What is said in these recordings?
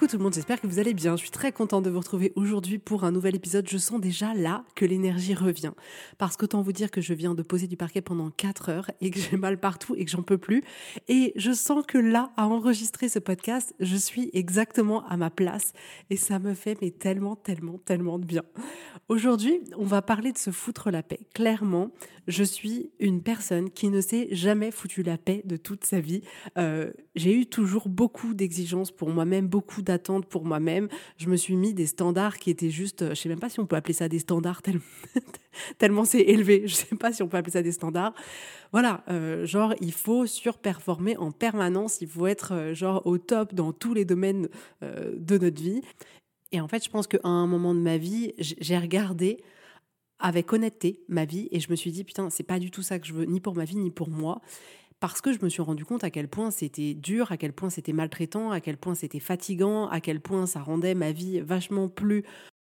Coucou tout le monde, j'espère que vous allez bien. Je suis très contente de vous retrouver aujourd'hui pour un nouvel épisode. Je sens déjà là que l'énergie revient. Parce qu'autant vous dire que je viens de poser du parquet pendant 4 heures et que j'ai mal partout et que j'en peux plus. Et je sens que là, à enregistrer ce podcast, je suis exactement à ma place. Et ça me fait mais tellement, tellement, tellement de bien. Aujourd'hui, on va parler de se foutre la paix. Clairement, je suis une personne qui ne s'est jamais foutu la paix de toute sa vie. Euh, j'ai eu toujours beaucoup d'exigences pour moi-même, beaucoup d'attentes pour moi-même. Je me suis mis des standards qui étaient juste, je sais même pas si on peut appeler ça des standards tellement, c'est élevé. Je sais pas si on peut appeler ça des standards. Voilà, euh, genre il faut surperformer en permanence, il faut être euh, genre au top dans tous les domaines de notre vie. Et en fait, je pense qu'à un moment de ma vie, j'ai regardé avec honnêteté ma vie et je me suis dit putain, c'est pas du tout ça que je veux, ni pour ma vie, ni pour moi. Parce que je me suis rendu compte à quel point c'était dur, à quel point c'était maltraitant, à quel point c'était fatigant, à quel point ça rendait ma vie vachement plus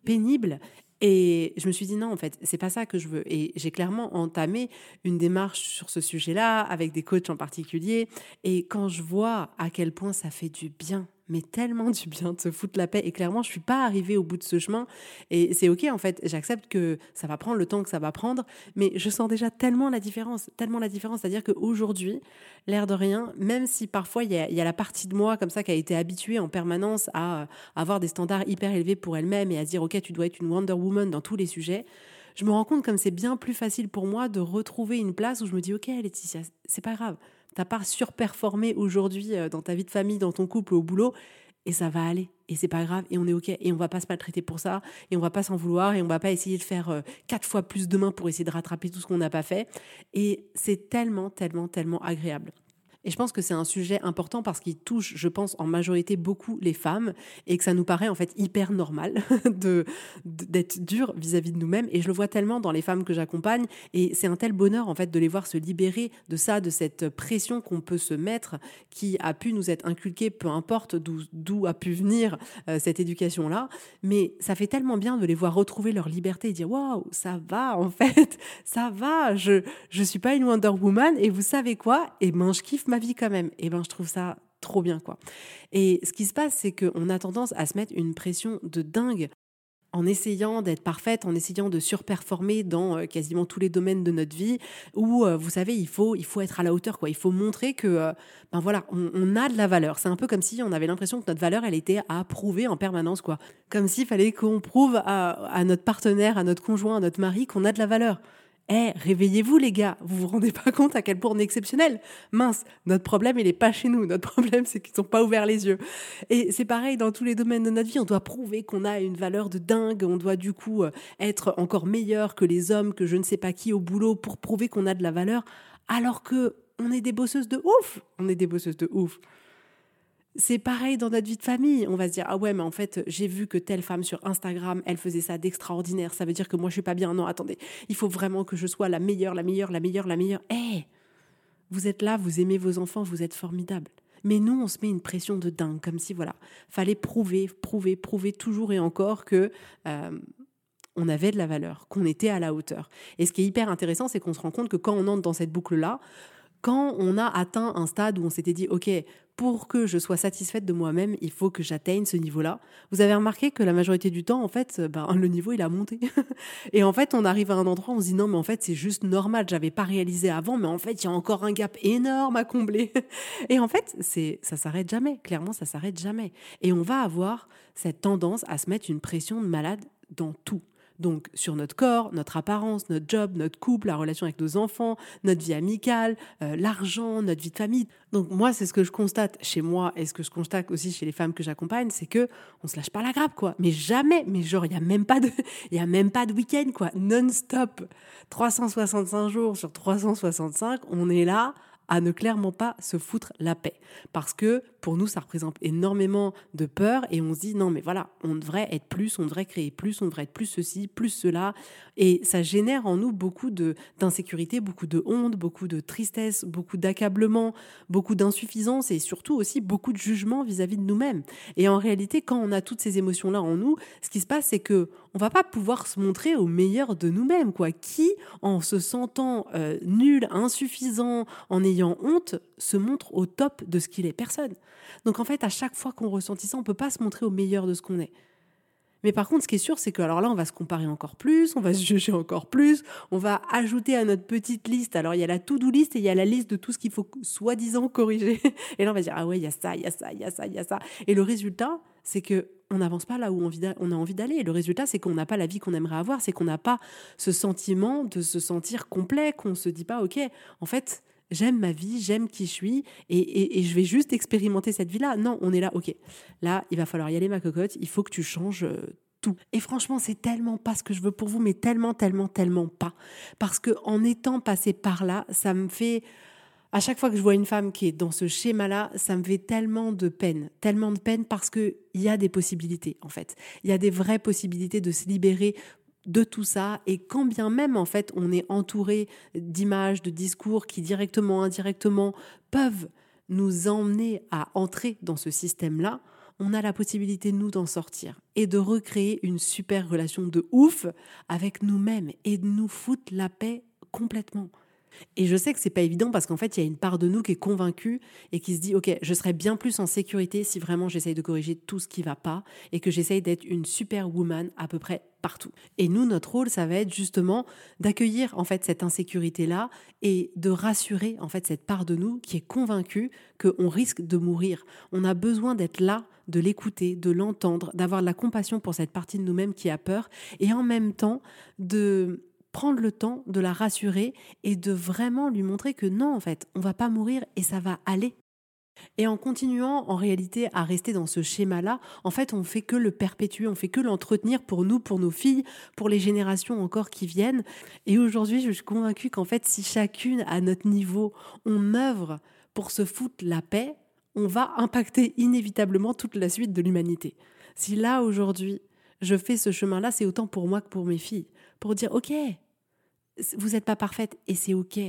pénible. Et je me suis dit non, en fait, c'est pas ça que je veux. Et j'ai clairement entamé une démarche sur ce sujet-là avec des coachs en particulier. Et quand je vois à quel point ça fait du bien mais tellement du bien de se foutre la paix. Et clairement, je suis pas arrivée au bout de ce chemin. Et c'est OK, en fait. J'accepte que ça va prendre le temps que ça va prendre, mais je sens déjà tellement la différence, tellement la différence. C'est-à-dire qu'aujourd'hui, l'air de rien, même si parfois il y, a, la partie de moi comme ça qui a été habituée en permanence à avoir des standards hyper élevés pour elle-même et à dire OK, tu dois être une Wonder Woman dans tous les sujets je me rends compte comme c'est bien plus facile pour moi de retrouver une place où je me dis ok Laetitia, c'est pas grave, t'as pas surperformé aujourd'hui euh, dans ta vie de famille, dans ton couple, au boulot, et ça va aller. Et c'est pas grave, et on est OK. Et on va pas se maltraiter pour ça, et on va pas s'en vouloir, et on va pas essayer de faire euh, quatre fois plus demain pour essayer de rattraper tout ce qu'on n'a pas fait. Et c'est tellement, tellement, tellement agréable. Et je pense que c'est un sujet important parce qu'il touche, je pense, en majorité beaucoup les femmes et que ça nous paraît en fait hyper normal d'être dur vis-à-vis de nous-mêmes. Et je le vois tellement dans les femmes que j'accompagne et c'est un tel bonheur en fait de les voir se libérer de ça, de cette pression qu'on peut se mettre, qui a pu nous être inculquée, peu importe d'où a pu venir euh, cette éducation-là. Mais ça fait tellement bien de les voir retrouver leur liberté et dire waouh, ça va en fait, ça va. Je je suis pas une Wonder Woman et vous savez quoi? Et eh ben je kiffe ma vie quand même. Et ben je trouve ça trop bien quoi. Et ce qui se passe, c'est qu'on a tendance à se mettre une pression de dingue en essayant d'être parfaite, en essayant de surperformer dans euh, quasiment tous les domaines de notre vie, où euh, vous savez, il faut, il faut être à la hauteur, quoi. Il faut montrer que, euh, ben voilà, on, a de la valeur. C'est un peu comme si on avait l'impression que notre valeur, elle était à prouver en permanence, quoi. Comme s'il fallait qu'on prouve à notre partenaire, à notre conjoint, à notre mari qu'on a de la valeur. Eh, réveillez-vous les gars, vous vous rendez pas compte à quel point on est exceptionnel. Mince, notre problème il est pas chez nous, notre problème c'est qu'ils sont pas ouverts les yeux. Et c'est pareil dans tous les domaines de notre vie, on doit prouver qu'on a une valeur de dingue, on doit du coup euh, être encore meilleur que les hommes, que je ne sais pas qui au boulot pour prouver qu'on a de la valeur, alors que on est des bosseuses de ouf, on est des bosseuses de ouf. C'est pareil dans notre vie de famille. On va se dire ah ouais mais en fait j'ai vu que telle femme sur Instagram elle faisait ça d'extraordinaire. Ça veut dire que moi je suis pas bien. Non attendez, il faut vraiment que je sois la meilleure, la meilleure, la meilleure, la meilleure. Eh, vous êtes là, vous aimez vos enfants, vous êtes formidable. Mais nous on se met une pression de dingue comme si voilà fallait prouver, prouver, prouver toujours et encore que euh, on avait de la valeur, qu'on était à la hauteur. Et ce qui est hyper intéressant, c'est qu'on se rend compte que quand on entre dans cette boucle-là, quand on a atteint un stade où on s'était dit, OK, pour que je sois satisfaite de moi-même, il faut que j'atteigne ce niveau-là. Vous avez remarqué que la majorité du temps, en fait, ben, le niveau, il a monté. et en fait, on arrive à un endroit, on se dit non, mais en fait, c'est juste normal, j'avais pas réalisé avant, mais en fait, il y a encore un gap énorme à combler. et en fait, c'est, ça s'arrête jamais. Clairement, ça s'arrête jamais. Et on va avoir cette tendance à se mettre une pression de malade dans tout. Donc sur notre corps, notre apparence, notre job, notre couple, la relation avec nos enfants, notre vie amicale, euh, l'argent, notre vie de famille. Donc moi, c'est ce que je constate chez moi et ce que je constate aussi chez les femmes que j'accompagne, c'est que on se lâche pas la grappe quoi. Mais jamais, mais genre il y a même pas de y a même pas de week-end quoi, non-stop. 365 jours sur 365, on est là à ne clairement pas se foutre la paix. Parce que pour nous, ça représente énormément de peur et on se dit non, mais voilà, on devrait être plus, on devrait créer plus, on devrait être plus ceci, plus cela. Et ça génère en nous beaucoup d'insécurité, beaucoup de honte, beaucoup de tristesse, beaucoup d'accablement, beaucoup d'insuffisance et surtout aussi beaucoup de jugement vis-à-vis de nous-mêmes. Et en réalité, quand on a toutes ces émotions-là en nous, ce qui se passe, c'est que on va pas pouvoir se montrer au meilleur de nous-mêmes, quoi. Qui, en se sentant euh, nul, insuffisant, en ayant honte, se montre au top de ce qu'il est Personne? Donc en fait, à chaque fois qu'on ressentit ça, on peut pas se montrer au meilleur de ce qu'on est. Mais par contre, ce qui est sûr, c'est que alors là, on va se comparer encore plus, on va se juger encore plus, on va ajouter à notre petite liste. Alors il y a la to-do list et il y a la liste de tout ce qu'il faut soi-disant corriger. Et là, on va dire ah ouais, il y a ça, il y a ça, il y a ça, il y a ça. Et le résultat, c'est que on n'avance pas là où on a envie d'aller. Et le résultat, c'est qu'on n'a pas la vie qu'on aimerait avoir, c'est qu'on n'a pas ce sentiment de se sentir complet, qu'on se dit pas ok, en fait j'aime ma vie, j'aime qui je suis et, je vais juste expérimenter cette vie-là. Non, on est là, ok. Là, il va falloir y aller, ma cocotte. Il faut que tu changes euh, tout. Et franchement, c'est tellement pas ce que je veux pour vous, mais tellement, tellement, tellement pas. Parce que en étant passé par là, ça me fait. À chaque fois que je vois une femme qui est dans ce schéma-là, ça me fait tellement de peine, tellement de peine parce qu'il y a des possibilités en fait. Il y a des vraies possibilités de se libérer de tout ça et quand bien même en fait on est entouré d'images, de discours qui directement, indirectement peuvent nous emmener à entrer dans ce système-là, on a la possibilité nous d'en sortir et de recréer une super relation de ouf avec nous-mêmes et de nous foutre la paix complètement. Et je sais que c'est pas évident parce qu'en fait, il y a une part de nous qui est convaincue et qui se dit OK, je serais bien plus en sécurité si vraiment j'essaye de corriger tout ce qui va pas et que j'essaye d'être une super woman à peu près partout. Et nous, notre rôle, ça va être justement d'accueillir en fait cette insécurité-là et de rassurer en fait cette part de nous qui est convaincue qu'on risque de mourir. On a besoin d'être là, de l'écouter, de l'entendre, d'avoir de la compassion pour cette partie de nous-mêmes qui a peur et en même temps de prendre le temps de la rassurer et de vraiment lui montrer que non, en fait, on va pas mourir et ça va aller. Et en continuant en réalité à rester dans ce schéma-là, en fait, on fait que le perpétuer, on fait que l'entretenir pour nous, pour nos filles, pour les générations encore qui viennent. Et aujourd'hui, je suis convaincue qu'en fait, si chacune à notre niveau, on œuvre pour se foutre la paix, on va impacter inévitablement toute la suite de l'humanité. Si là aujourd'hui, je fais ce chemin-là, c'est autant pour moi que pour mes filles, pour dire OK, vous n'êtes pas parfaite et c'est OK.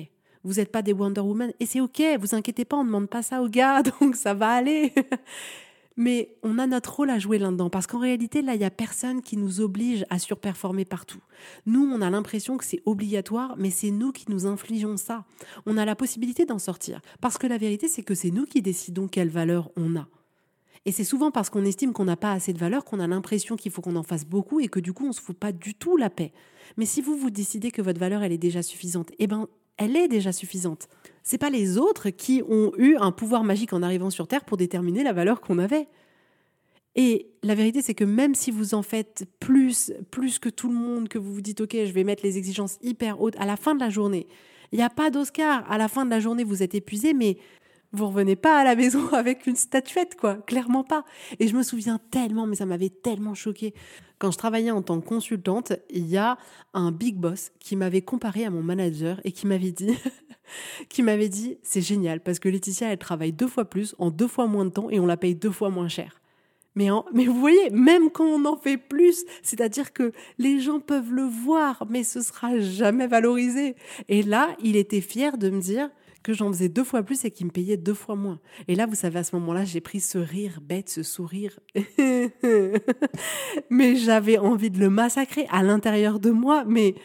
Vous n'êtes pas des Wonder Woman et c'est OK. Vous inquiétez pas, on ne demande pas ça aux gars, donc ça va aller. Mais on a notre rôle à jouer là-dedans parce qu'en réalité, là, il n'y a personne qui nous oblige à surperformer partout. Nous, on a l'impression que c'est obligatoire, mais c'est nous qui nous infligeons ça. On a la possibilité d'en sortir parce que la vérité, c'est que c'est nous qui décidons quelle valeur on a. Et c'est souvent parce qu'on estime qu'on n'a pas assez de valeur qu'on a l'impression qu'il faut qu'on en fasse beaucoup et que du coup on se fout pas du tout la paix. Mais si vous vous décidez que votre valeur elle est déjà suffisante, eh ben elle est déjà suffisante. C'est pas les autres qui ont eu un pouvoir magique en arrivant sur terre pour déterminer la valeur qu'on avait. Et la vérité, c'est que même si vous en faites plus, plus que tout le monde, que vous vous dites, OK, je vais mettre les exigences hyper hautes, à la fin de la journée, il n'y a pas d'Oscar. À la fin de la journée, vous êtes épuisé, mais vous revenez pas à la maison avec une statuette, quoi. Clairement pas. Et je me souviens tellement, mais ça m'avait tellement choqué. Quand je travaillais en tant que consultante, il y a un big boss qui m'avait comparé à mon manager et qui m'avait dit, qui m'avait dit, c'est génial parce que Laetitia, elle travaille deux fois plus en deux fois moins de temps et on la paye deux fois moins cher. Mais, mais vous voyez, même quand on en fait plus, c'est-à-dire que les gens peuvent le voir, mais ce sera jamais valorisé. Et là, il était fier de me dire, que j'en faisais deux fois plus et qu'il me payait deux fois moins. Et là, vous savez, à ce moment-là, j'ai pris ce rire bête, ce sourire. mais j'avais envie de le massacrer à l'intérieur de moi. Mais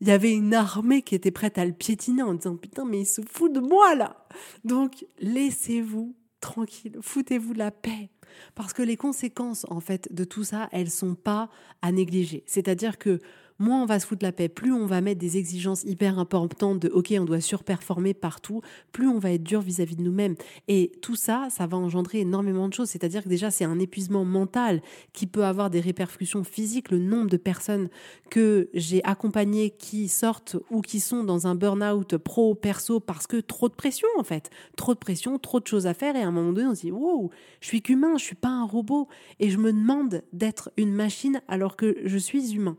il y avait une armée qui était prête à le piétiner en disant Putain, mais il se fout de moi là. Donc, laissez-vous tranquille, foutez-vous la paix. Parce que les conséquences, en fait, de tout ça, elles sont pas à négliger. C'est-à-dire que moins on va se foutre la paix, plus on va mettre des exigences hyper importantes de OK, on doit surperformer partout, plus on va être dur vis-à-vis de nous-mêmes. Et tout ça, ça va engendrer énormément de choses. C'est-à-dire que déjà, c'est un épuisement mental qui peut avoir des répercussions physiques. Le nombre de personnes que j'ai accompagnées qui sortent ou qui sont dans un burn-out pro, perso, parce que trop de pression, en fait. Trop de pression, trop de choses à faire. Et à un moment donné, on se dit, wow, je suis qu'humain, je suis pas un robot. Et je me demande d'être une machine alors que je suis humain.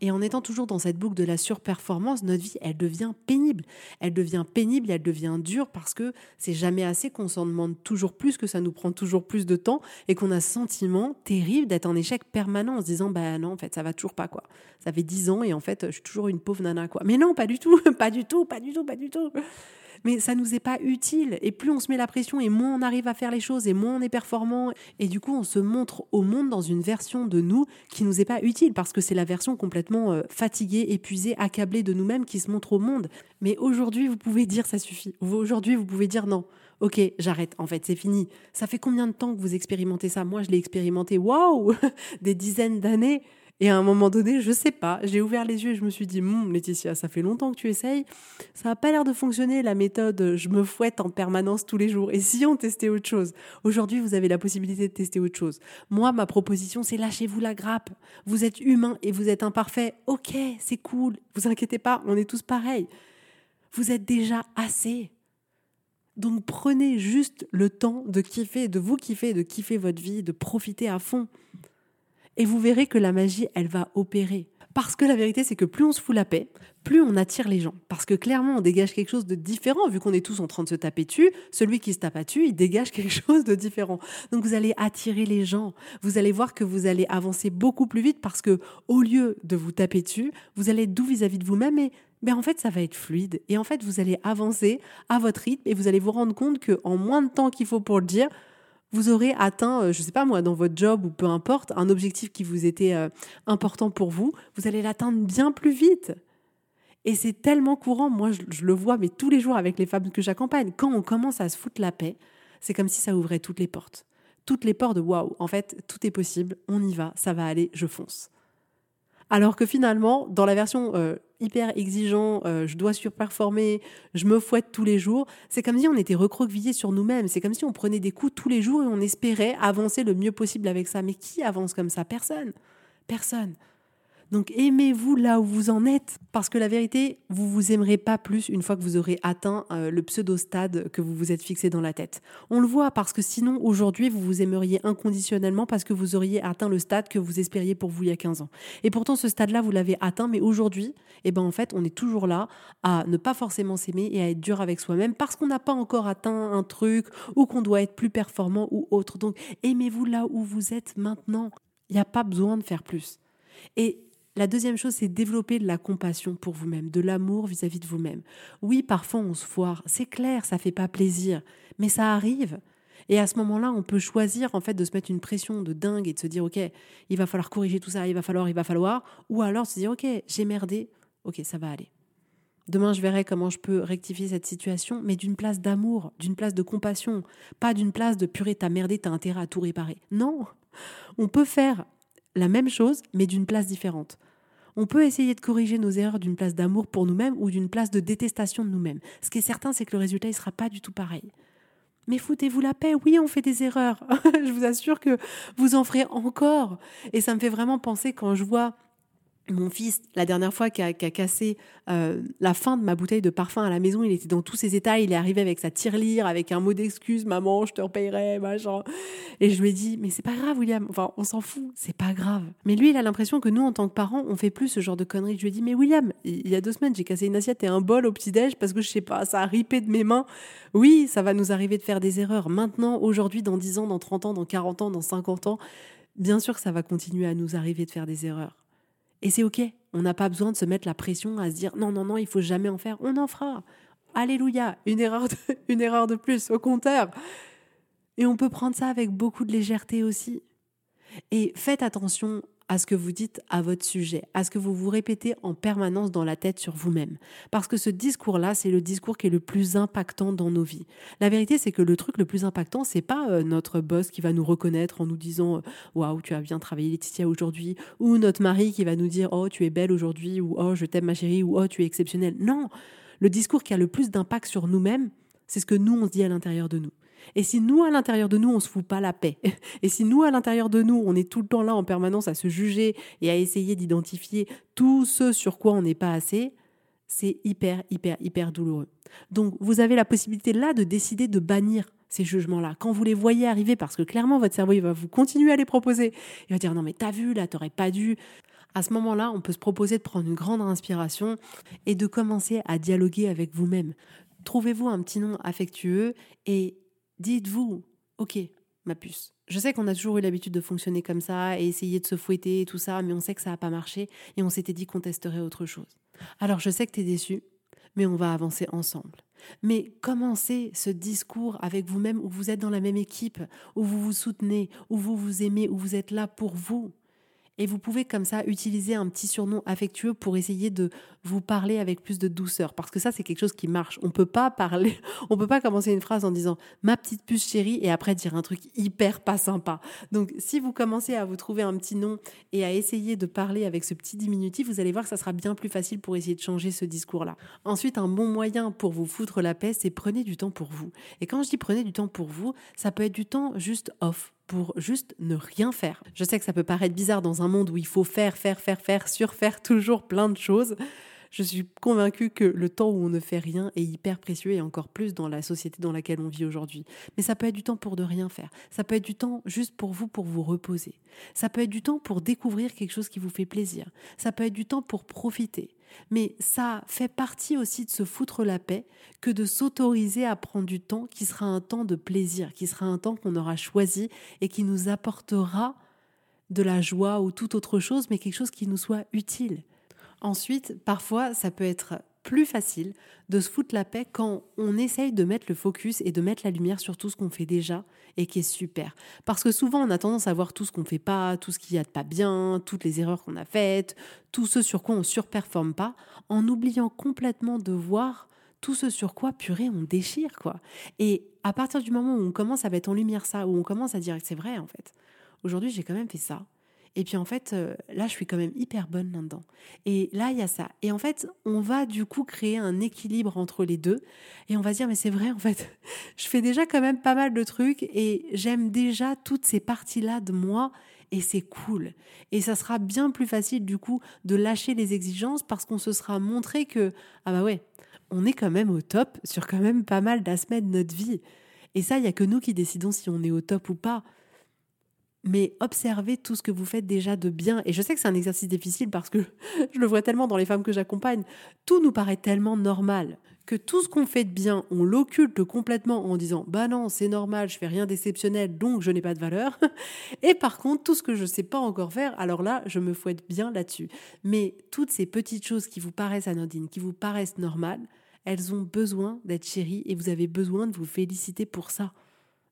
Et en étant toujours dans cette boucle de la surperformance, notre vie, elle devient pénible. Elle devient pénible elle devient dure parce que c'est jamais assez, qu'on s'en demande toujours plus, que ça nous prend toujours plus de temps et qu'on a ce sentiment terrible d'être en échec permanent en se disant, bah non, en fait, ça va toujours pas, quoi. Ça fait dix ans et en fait, je suis toujours une pauvre nana, quoi. Mais non, pas du tout, pas du tout, pas du tout, pas du tout mais ça nous est pas utile. Et plus on se met la pression et moins on arrive à faire les choses et moins on est performant. Et du coup, on se montre au monde dans une version de nous qui nous est pas utile parce que c'est la version complètement euh, fatiguée, épuisée, accablée de nous-mêmes qui se montre au monde. Mais aujourd'hui, vous pouvez dire ça suffit. Aujourd'hui, vous pouvez dire non. Ok, j'arrête. En fait, c'est fini. Ça fait combien de temps que vous expérimentez ça? Moi, je l'ai expérimenté. Waouh Des dizaines d'années. Et à un moment donné, je sais pas, j'ai ouvert les yeux et je me suis dit, hum, Laetitia, ça fait longtemps que tu essayes, ça n'a pas l'air de fonctionner la méthode je me fouette en permanence tous les jours. Et si on testait autre chose? Aujourd'hui, vous avez la possibilité de tester autre chose. Moi, ma proposition, c'est lâchez-vous la grappe. Vous êtes humain et vous êtes imparfait. Ok, c'est cool. Vous inquiétez pas, on est tous pareils. Vous êtes déjà assez. Donc prenez juste le temps de kiffer, de vous kiffer, de kiffer votre vie, de profiter à fond. Et vous verrez que la magie, elle va opérer. Parce que la vérité, c'est que plus on se fout la paix, plus on attire les gens. Parce que clairement, on dégage quelque chose de différent, vu qu'on est tous en train de se taper dessus. Celui qui se tape dessus, il dégage quelque chose de différent. Donc vous allez attirer les gens. Vous allez voir que vous allez avancer beaucoup plus vite parce que au lieu de vous taper dessus, vous allez être doux vis-à-vis de vous-même et ben en fait, ça va être fluide. Et en fait, vous allez avancer à votre rythme et vous allez vous rendre compte qu'en moins de temps qu'il faut pour le dire, vous aurez atteint, euh, je ne sais pas moi, dans votre job ou peu importe, un objectif qui vous était euh, important pour vous, vous allez l'atteindre bien plus vite. Et c'est tellement courant, moi je, le vois, mais tous les jours avec les femmes que j'accompagne, quand on commence à se foutre la paix, c'est comme si ça ouvrait toutes les portes. Toutes les portes de waouh, en fait, tout est possible, on y va, ça va aller, je fonce. Alors que finalement, dans la version euh, hyper exigeant, euh, je dois surperformer, je me fouette tous les jours, c'est comme si on était recroquevillé sur nous-mêmes. C'est comme si on prenait des coups tous les jours et on espérait avancer le mieux possible avec ça. Mais qui avance comme ça? Personne. Personne. Donc aimez-vous là où vous en êtes, parce que la vérité, vous vous aimerez pas plus une fois que vous aurez atteint euh, le pseudo-stade que vous vous êtes fixé dans la tête. On le voit parce que sinon aujourd'hui vous vous aimeriez inconditionnellement parce que vous auriez atteint le stade que vous espériez pour vous il y a 15 ans. Et pourtant ce stade-là vous l'avez atteint, mais aujourd'hui, eh ben en fait on est toujours là à ne pas forcément s'aimer et à être dur avec soi-même parce qu'on n'a pas encore atteint un truc ou qu'on doit être plus performant ou autre. Donc aimez-vous là où vous êtes maintenant. Il n'y a pas besoin de faire plus. Et la deuxième chose, c'est développer de la compassion pour vous-même, de l'amour vis-à-vis de vous-même. Oui, parfois on se foire, c'est clair, ça fait pas plaisir, mais ça arrive. Et à ce moment-là, on peut choisir en fait de se mettre une pression de dingue et de se dire ok, il va falloir corriger tout ça, il va falloir, il va falloir, ou alors se dire ok, j'ai merdé, ok, ça va aller. Demain, je verrai comment je peux rectifier cette situation, mais d'une place d'amour, d'une place de compassion, pas d'une place de purée, t'as merdé, t'as intérêt à tout réparer. Non, on peut faire la même chose, mais d'une place différente. On peut essayer de corriger nos erreurs d'une place d'amour pour nous-mêmes ou d'une place de détestation de nous-mêmes. Ce qui est certain, c'est que le résultat ne sera pas du tout pareil. Mais foutez-vous la paix, oui, on fait des erreurs. je vous assure que vous en ferez encore. Et ça me fait vraiment penser quand je vois mon fils, la dernière fois, qui a, cassé euh, la fin de ma bouteille de parfum à la maison, il était dans tous ses états. Il est arrivé avec sa tirelire, avec un mot d'excuse, maman, je te repayerai, machin. Et je lui ai dit, mais c'est pas grave, William. Enfin, on s'en fout, c'est pas grave. Mais lui, il a l'impression que nous, en tant que parents, on fait plus ce genre de conneries. Je lui ai dit, mais William, il y a deux semaines, j'ai cassé une assiette et un bol au petit-déj parce que je sais pas, ça a ripé de mes mains. Oui, ça va nous arriver de faire des erreurs. Maintenant, aujourd'hui, dans 10 ans, dans 30 ans, dans 40 ans, dans 50 ans, bien sûr que ça va continuer à nous arriver de faire des erreurs. Et c'est OK. On n'a pas besoin de se mettre la pression à se dire non, non, non, il faut jamais en faire. On en fera. Alléluia. Une erreur de, une erreur de plus, au compteur. Et on peut prendre ça avec beaucoup de légèreté aussi. Et faites attention à ce que vous dites à votre sujet, à ce que vous vous répétez en permanence dans la tête sur vous-même. Parce que ce discours-là, c'est le discours qui est le plus impactant dans nos vies. La vérité, c'est que le truc le plus impactant, c'est pas euh, notre boss qui va nous reconnaître en nous disant euh, waouh, tu as bien travaillé Laetitia aujourd'hui, ou notre mari qui va nous dire oh, tu es belle aujourd'hui, ou oh, je t'aime ma chérie, ou oh, tu es exceptionnelle. Non, le discours qui a le plus d'impact sur nous-mêmes, c'est ce que nous on se dit à l'intérieur de nous. Et si nous, à l'intérieur de nous, on se fout pas la paix, et si nous, à l'intérieur de nous, on est tout le temps là en permanence à se juger et à essayer d'identifier tout ce sur quoi on n'est pas assez, c'est hyper, hyper, hyper douloureux. Donc, vous avez la possibilité là de décider de bannir ces jugements-là. Quand vous les voyez arriver, parce que clairement, votre cerveau, il va vous continuer à les proposer. Il va dire, non, mais t'as vu, là, t'aurais pas dû. À ce moment-là, on peut se proposer de prendre une grande inspiration et de commencer à dialoguer avec vous-même. Trouvez-vous un petit nom affectueux et dites-vous, ok, ma puce. Je sais qu'on a toujours eu l'habitude de fonctionner comme ça et essayer de se fouetter et tout ça, mais on sait que ça n'a pas marché et on s'était dit qu'on testerait autre chose. Alors je sais que tu es déçu, mais on va avancer ensemble. Mais commencez ce discours avec vous-même où vous êtes dans la même équipe, où vous vous soutenez, où vous vous aimez, où vous êtes là pour vous. Et vous pouvez comme ça utiliser un petit surnom affectueux pour essayer de vous parler avec plus de douceur. Parce que ça, c'est quelque chose qui marche. On peut pas parler, on peut pas commencer une phrase en disant ma petite puce chérie et après dire un truc hyper pas sympa. Donc, si vous commencez à vous trouver un petit nom et à essayer de parler avec ce petit diminutif, vous allez voir que ça sera bien plus facile pour essayer de changer ce discours-là. Ensuite, un bon moyen pour vous foutre la paix, c'est prenez du temps pour vous. Et quand je dis prenez du temps pour vous, ça peut être du temps juste off pour juste ne rien faire. Je sais que ça peut paraître bizarre dans un monde où il faut faire, faire, faire, faire, surfaire toujours plein de choses. Je suis convaincue que le temps où on ne fait rien est hyper précieux et encore plus dans la société dans laquelle on vit aujourd'hui. Mais ça peut être du temps pour de rien faire. Ça peut être du temps juste pour vous, pour vous reposer. Ça peut être du temps pour découvrir quelque chose qui vous fait plaisir. Ça peut être du temps pour profiter. Mais ça fait partie aussi de se foutre la paix que de s'autoriser à prendre du temps qui sera un temps de plaisir, qui sera un temps qu'on aura choisi et qui nous apportera de la joie ou toute autre chose, mais quelque chose qui nous soit utile. Ensuite, parfois, ça peut être plus facile de se foutre la paix quand on essaye de mettre le focus et de mettre la lumière sur tout ce qu'on fait déjà et qui est super. Parce que souvent, on a tendance à voir tout ce qu'on fait pas, tout ce qu'il y a de pas bien, toutes les erreurs qu'on a faites, tout ce sur quoi on surperforme pas, en oubliant complètement de voir tout ce sur quoi, purée, on déchire, quoi. Et à partir du moment où on commence à mettre en lumière ça, où on commence à dire que c'est vrai, en fait, aujourd'hui, j'ai quand même fait ça, et puis en fait, euh, là, je suis quand même hyper bonne là-dedans. Et là, il y a ça. Et en fait, on va du coup créer un équilibre entre les deux. Et on va se dire, mais c'est vrai, en fait, je fais déjà quand même pas mal de trucs et j'aime déjà toutes ces parties-là de moi. Et c'est cool. Et ça sera bien plus facile du coup de lâcher les exigences parce qu'on se sera montré que, ah bah ouais, on est quand même au top sur quand même pas mal d'aspects de notre vie. Et ça, il n'y a que nous qui décidons si on est au top ou pas mais observez tout ce que vous faites déjà de bien. Et je sais que c'est un exercice difficile parce que je le vois tellement dans les femmes que j'accompagne. Tout nous paraît tellement normal que tout ce qu'on fait de bien, on l'occulte complètement en disant bah non, c'est normal, je fais rien d'exceptionnel, donc je n'ai pas de valeur. Et par contre, tout ce que je ne sais pas encore faire, alors là, je me fouette bien là-dessus. Mais toutes ces petites choses qui vous paraissent anodines, qui vous paraissent normales, elles ont besoin d'être chéries et vous avez besoin de vous féliciter pour ça.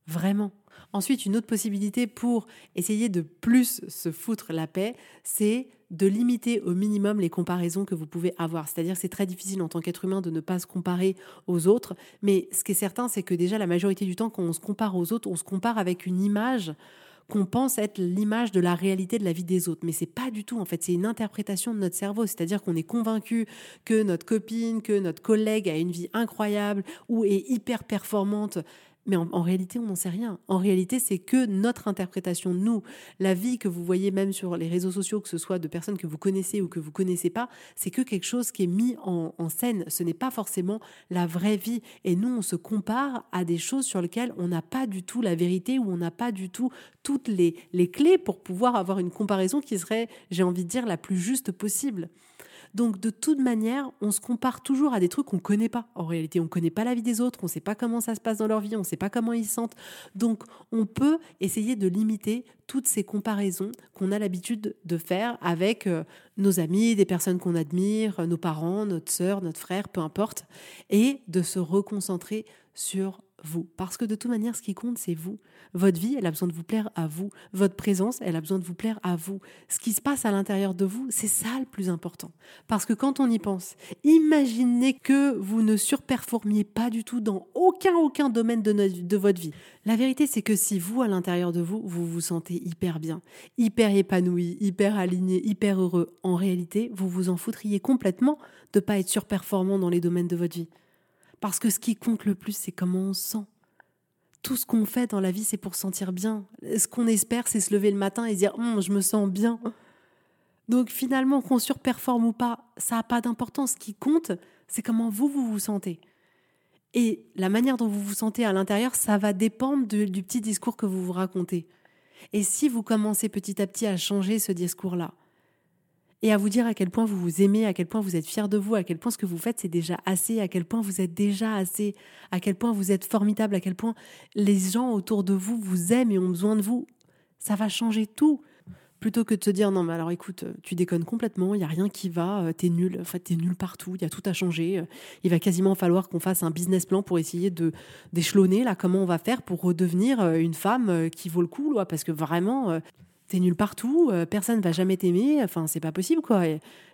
Vraiment. Ensuite, une autre possibilité pour essayer de plus se foutre la paix, c'est de limiter au minimum les comparaisons que vous pouvez avoir. C'est-à-dire c'est très difficile en tant qu'être humain de ne pas se comparer aux autres, mais ce qui est certain, c'est que déjà la majorité du temps, quand on se compare aux autres, on se compare avec une image qu'on pense être l'image de la réalité de la vie des autres. Mais c'est pas du tout, en fait, c'est une interprétation de notre cerveau. C'est-à-dire qu'on est convaincu que notre copine, que notre collègue a une vie incroyable ou est hyper performante. Mais en, réalité, on n'en sait rien. En réalité, c'est que notre interprétation nous. La vie que vous voyez même sur les réseaux sociaux, que ce soit de personnes que vous connaissez ou que vous connaissez pas, c'est que quelque chose qui est mis en, scène. Ce n'est pas forcément la vraie vie. Et nous, on se compare à des choses sur lesquelles on n'a pas du tout la vérité ou on n'a pas du tout toutes les, les clés pour pouvoir avoir une comparaison qui serait, j'ai envie de dire, la plus juste possible. Donc de toute manière, on se compare toujours à des trucs qu'on ne connaît pas. En réalité, on ne connaît pas la vie des autres, on ne sait pas comment ça se passe dans leur vie, on ne sait pas comment ils sentent. Donc on peut essayer de limiter toutes ces comparaisons qu'on a l'habitude de faire avec euh, nos amis, des personnes qu'on admire, nos parents, notre sœur, notre frère, peu importe, et de se reconcentrer sur vous. Parce que de toute manière, ce qui compte, c'est vous. Votre vie, elle a besoin de vous plaire à vous. Votre présence, elle a besoin de vous plaire à vous. Ce qui se passe à l'intérieur de vous, c'est ça le plus important. Parce que quand on y pense, imaginez que vous ne surperformiez pas du tout dans aucun, aucun domaine de, de votre vie. La vérité, c'est que si vous, à l'intérieur de vous, vous vous sentez hyper bien, hyper épanoui, hyper aligné, hyper heureux, en réalité, vous vous en foutriez complètement de ne pas être surperformant dans les domaines de votre vie. Parce que ce qui compte le plus, c'est comment on se sent. Tout ce qu'on fait dans la vie, c'est pour se sentir bien. Ce qu'on espère, c'est se lever le matin et dire hum, je me sens bien. Donc finalement, qu'on surperforme ou pas, ça n'a pas d'importance. Ce qui compte, c'est comment vous, vous vous sentez. Et la manière dont vous vous sentez à l'intérieur, ça va dépendre du petit discours que vous vous racontez. Et si vous commencez petit à petit à changer ce discours-là, et à vous dire à quel point vous vous aimez, à quel point vous êtes fier de vous, à quel point ce que vous faites c'est déjà assez, à quel point vous êtes déjà assez, à quel point vous êtes formidable, à quel point les gens autour de vous vous aiment et ont besoin de vous. Ça va changer tout. Plutôt que de te dire non mais alors écoute, tu déconnes complètement, il y a rien qui va, euh, t'es nul, en fait t'es nul partout, il y a tout à changer. Euh, il va quasiment falloir qu'on fasse un business plan pour essayer de d'échelonner là comment on va faire pour redevenir euh, une femme qui vaut le coup, là, parce que vraiment t'es nul partout, euh, personne va jamais t'aimer, enfin c'est pas possible quoi.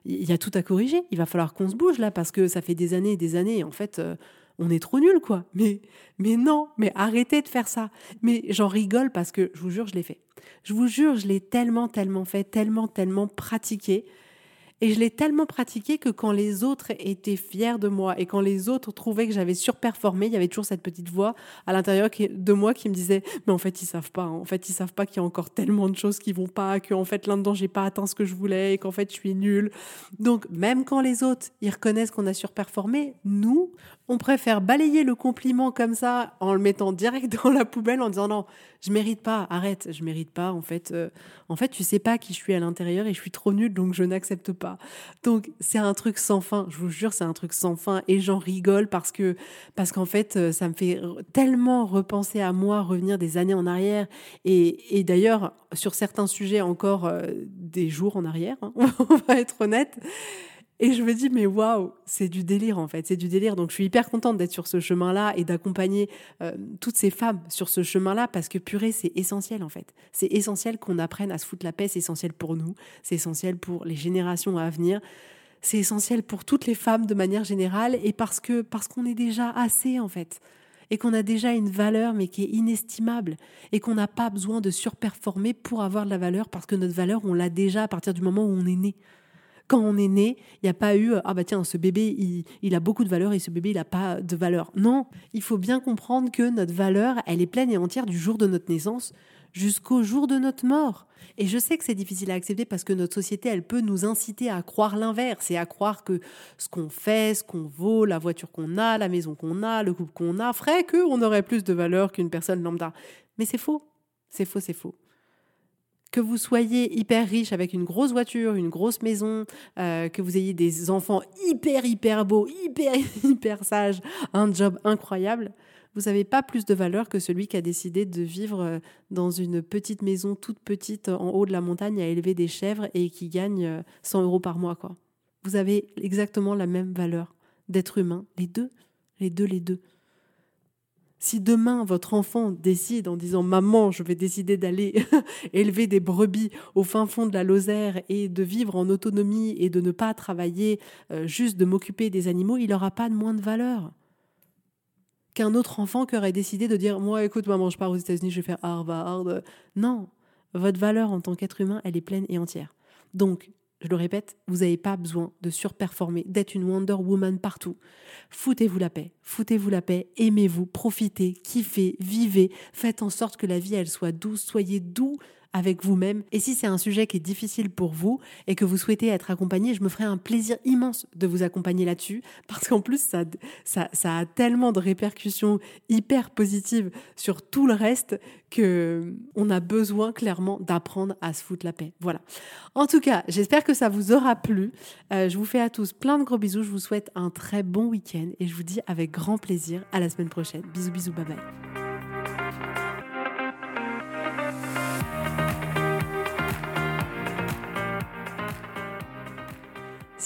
Il y a tout à corriger, il va falloir qu'on se bouge là parce que ça fait des années et des années en fait euh, on est trop nul quoi. Mais mais non, mais arrêtez de faire ça. Mais j'en rigole parce que je vous jure je l'ai fait. Je vous jure je l'ai tellement tellement fait, tellement tellement pratiqué et je l'ai tellement pratiqué que quand les autres étaient fiers de moi et quand les autres trouvaient que j'avais surperformé, il y avait toujours cette petite voix à l'intérieur de moi qui me disait mais en fait ils savent pas, hein. en fait ils savent pas qu'il y a encore tellement de choses qui vont pas, que en fait là-dedans j'ai pas atteint ce que je voulais et qu'en fait je suis nulle. Donc même quand les autres ils reconnaissent qu'on a surperformé, nous on préfère balayer le compliment comme ça en le mettant direct dans la poubelle en disant non, je mérite pas, arrête, je mérite pas. En fait, euh, en fait, tu sais pas qui je suis à l'intérieur et je suis trop nulle donc je n'accepte pas. Donc c'est un truc sans fin. Je vous jure, c'est un truc sans fin et j'en rigole parce que parce qu'en fait, euh, ça me fait tellement repenser à moi, revenir des années en arrière et, et d'ailleurs sur certains sujets encore euh, des jours en arrière. Hein, on va être honnête. Et je me dis, mais waouh, c'est du délire en fait, c'est du délire. Donc je suis hyper contente d'être sur ce chemin-là et d'accompagner euh, toutes ces femmes sur ce chemin-là parce que purée, c'est essentiel en fait. C'est essentiel qu'on apprenne à se foutre la paix, c'est essentiel pour nous, c'est essentiel pour les générations à venir. C'est essentiel pour toutes les femmes de manière générale et parce que parce qu'on est déjà assez en fait et qu'on a déjà une valeur mais qui est inestimable et qu'on n'a pas besoin de surperformer pour avoir de la valeur parce que notre valeur on l'a déjà à partir du moment où on est né quand on est né, il n'y a pas eu ah bah tiens ce bébé il, a beaucoup de valeur et ce bébé il n'a pas de valeur. Non, il faut bien comprendre que notre valeur elle est pleine et entière du jour de notre naissance jusqu'au jour de notre mort. Et je sais que c'est difficile à accepter parce que notre société, elle peut nous inciter à croire l'inverse et à croire que ce qu'on fait, ce qu'on vaut, la voiture qu'on a, la maison qu'on a, le couple qu'on a, ferait qu'on aurait plus de valeur qu'une personne lambda. Mais c'est faux. C'est faux, c'est faux que vous soyez hyper riche avec une grosse voiture, une grosse maison, euh, que vous ayez des enfants hyper, hyper beaux, hyper, hyper sages, un job incroyable, vous n'avez pas plus de valeur que celui qui a décidé de vivre euh, dans une petite maison toute petite en haut de la montagne à élever des chèvres et qui gagne 100 euh, euros par mois. Quoi. Vous avez exactement la même valeur d'être humain, les deux, les deux, les deux. Si demain votre enfant décide en disant maman, je vais décider d'aller élever des brebis au fin fond de la Lozère et de vivre en autonomie et de ne pas travailler, euh, juste de m'occuper des animaux, il n'aura pas de moins de valeur qu'un autre enfant qui aurait décidé de dire moi écoute maman je pars aux États-Unis je vais faire Harvard. Non, votre valeur en tant qu'être humain elle est pleine et entière. Donc je le répète, vous n'avez pas besoin de surperformer, d'être une Wonder Woman partout. Foutez-vous la paix, foutez-vous la paix, aimez-vous, profitez, kiffez, vivez, faites en sorte que la vie elle soit douce, soyez doux avec vous-même. Et si c'est un sujet qui est difficile pour vous et que vous souhaitez être accompagné, je me ferai un plaisir immense de vous accompagner là-dessus parce qu'en plus, ça, ça, a tellement de répercussions hyper positives sur tout le reste que on a besoin clairement d'apprendre à se foutre la paix. Voilà. En tout cas, j'espère que ça vous aura plu. Euh, je vous fais à tous plein de gros bisous. Je vous souhaite un très bon week-end et je vous dis avec grand plaisir à la semaine prochaine. Bisous, bisous, bye bye.